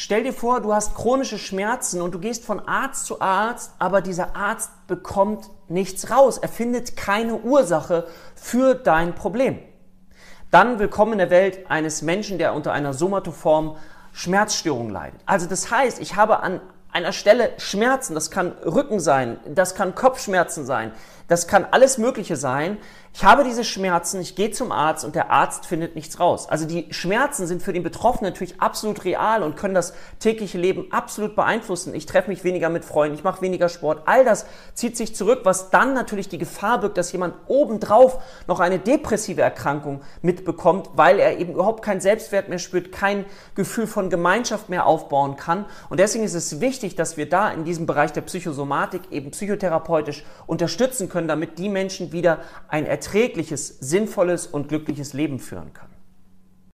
Stell dir vor, du hast chronische Schmerzen und du gehst von Arzt zu Arzt, aber dieser Arzt bekommt nichts raus. Er findet keine Ursache für dein Problem. Dann willkommen in der Welt eines Menschen, der unter einer somatoform Schmerzstörung leidet. Also das heißt, ich habe an einer Stelle Schmerzen, das kann Rücken sein, das kann Kopfschmerzen sein, das kann alles Mögliche sein. Ich habe diese Schmerzen, ich gehe zum Arzt und der Arzt findet nichts raus. Also die Schmerzen sind für den Betroffenen natürlich absolut real und können das tägliche Leben absolut beeinflussen. Ich treffe mich weniger mit Freunden, ich mache weniger Sport. All das zieht sich zurück, was dann natürlich die Gefahr birgt, dass jemand obendrauf noch eine depressive Erkrankung mitbekommt, weil er eben überhaupt keinen Selbstwert mehr spürt, kein Gefühl von Gemeinschaft mehr aufbauen kann. Und deswegen ist es wichtig, dass wir da in diesem Bereich der Psychosomatik eben psychotherapeutisch unterstützen können können, damit die Menschen wieder ein erträgliches, sinnvolles und glückliches Leben führen können.